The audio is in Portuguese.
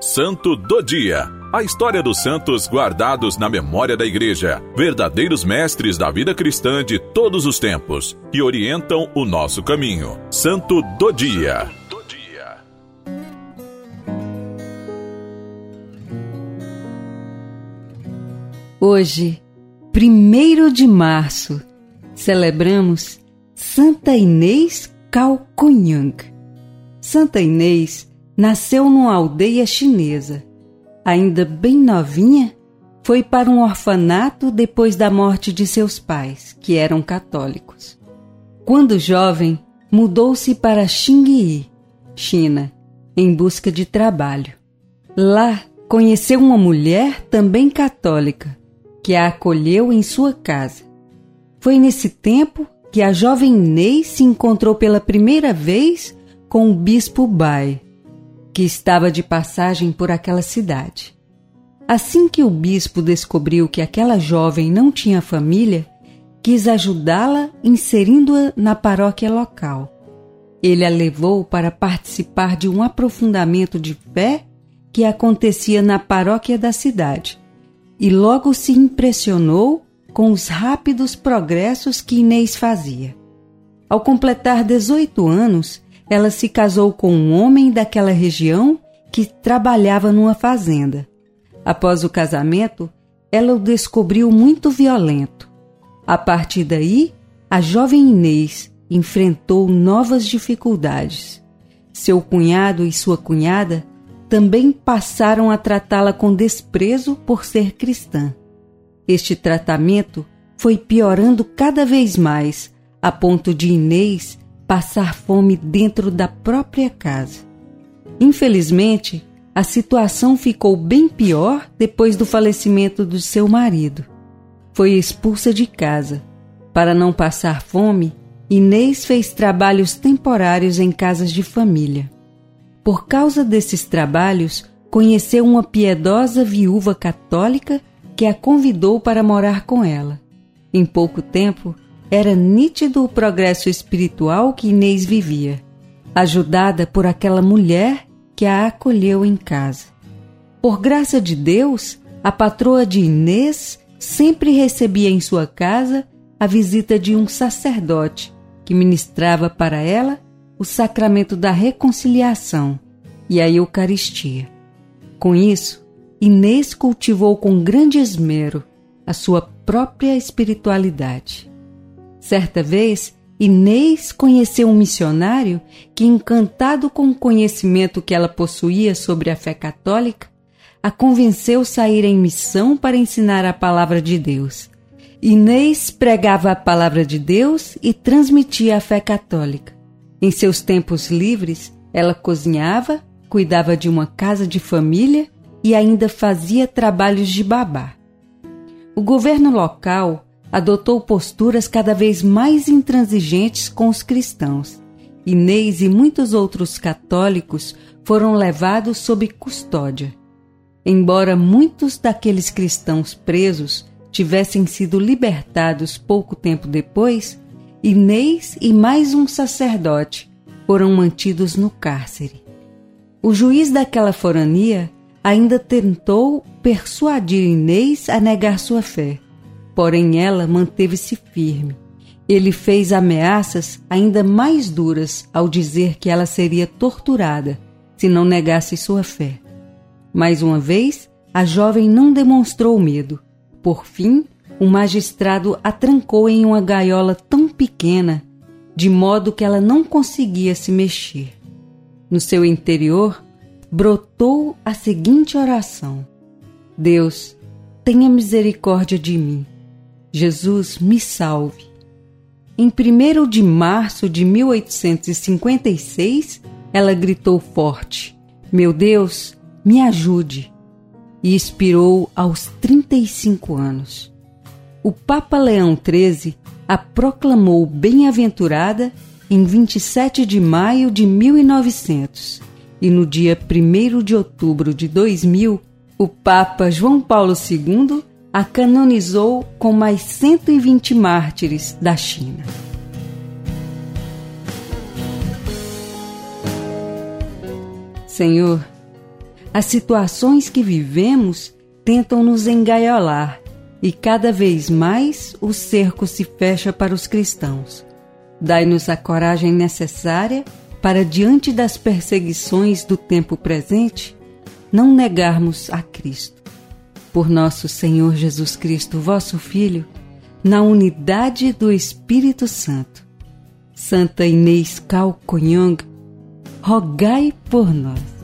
Santo do Dia. A história dos santos guardados na memória da Igreja, verdadeiros mestres da vida cristã de todos os tempos, que orientam o nosso caminho. Santo do Dia. Hoje, 1 de março, celebramos Santa Inês Calcunhang. Santa Inês nasceu numa aldeia chinesa. Ainda bem novinha, foi para um orfanato depois da morte de seus pais, que eram católicos. Quando jovem, mudou-se para Xingyi, China, em busca de trabalho. Lá, conheceu uma mulher também católica que a acolheu em sua casa. Foi nesse tempo que a jovem Inês se encontrou pela primeira vez com o bispo Bai, que estava de passagem por aquela cidade. Assim que o bispo descobriu que aquela jovem não tinha família, quis ajudá-la inserindo-a na paróquia local. Ele a levou para participar de um aprofundamento de fé que acontecia na paróquia da cidade e logo se impressionou com os rápidos progressos que Inês fazia. Ao completar 18 anos, ela se casou com um homem daquela região que trabalhava numa fazenda. Após o casamento, ela o descobriu muito violento. A partir daí, a jovem Inês enfrentou novas dificuldades. Seu cunhado e sua cunhada também passaram a tratá-la com desprezo por ser cristã. Este tratamento foi piorando cada vez mais, a ponto de Inês passar fome dentro da própria casa. Infelizmente, a situação ficou bem pior depois do falecimento do seu marido. Foi expulsa de casa. Para não passar fome, Inês fez trabalhos temporários em casas de família. Por causa desses trabalhos, conheceu uma piedosa viúva católica que a convidou para morar com ela. Em pouco tempo, era nítido o progresso espiritual que Inês vivia, ajudada por aquela mulher que a acolheu em casa. Por graça de Deus, a patroa de Inês sempre recebia em sua casa a visita de um sacerdote que ministrava para ela o sacramento da reconciliação e a Eucaristia. Com isso, Inês cultivou com grande esmero a sua própria espiritualidade. Certa vez, Inês conheceu um missionário que, encantado com o conhecimento que ela possuía sobre a fé católica, a convenceu sair em missão para ensinar a palavra de Deus. Inês pregava a palavra de Deus e transmitia a fé católica. Em seus tempos livres, ela cozinhava, cuidava de uma casa de família e ainda fazia trabalhos de babá. O governo local adotou posturas cada vez mais intransigentes com os cristãos. Inês e muitos outros católicos foram levados sob custódia. Embora muitos daqueles cristãos presos tivessem sido libertados pouco tempo depois, Inês e mais um sacerdote foram mantidos no cárcere. O juiz daquela forania ainda tentou persuadir Inês a negar sua fé, porém ela manteve-se firme. Ele fez ameaças ainda mais duras ao dizer que ela seria torturada se não negasse sua fé. Mais uma vez, a jovem não demonstrou medo. Por fim, o magistrado a trancou em uma gaiola tão pequena, de modo que ela não conseguia se mexer. No seu interior brotou a seguinte oração: Deus, tenha misericórdia de mim. Jesus, me salve. Em 1 de março de 1856, ela gritou forte: Meu Deus, me ajude! E expirou aos 35 anos o Papa Leão XIII a proclamou bem-aventurada em 27 de maio de 1900 e no dia 1 de outubro de 2000, o Papa João Paulo II a canonizou com mais 120 mártires da China. Senhor, as situações que vivemos tentam nos engaiolar e cada vez mais o cerco se fecha para os cristãos. Dai-nos a coragem necessária para, diante das perseguições do tempo presente, não negarmos a Cristo. Por nosso Senhor Jesus Cristo, vosso Filho, na unidade do Espírito Santo. Santa Inês Calconhong, rogai por nós.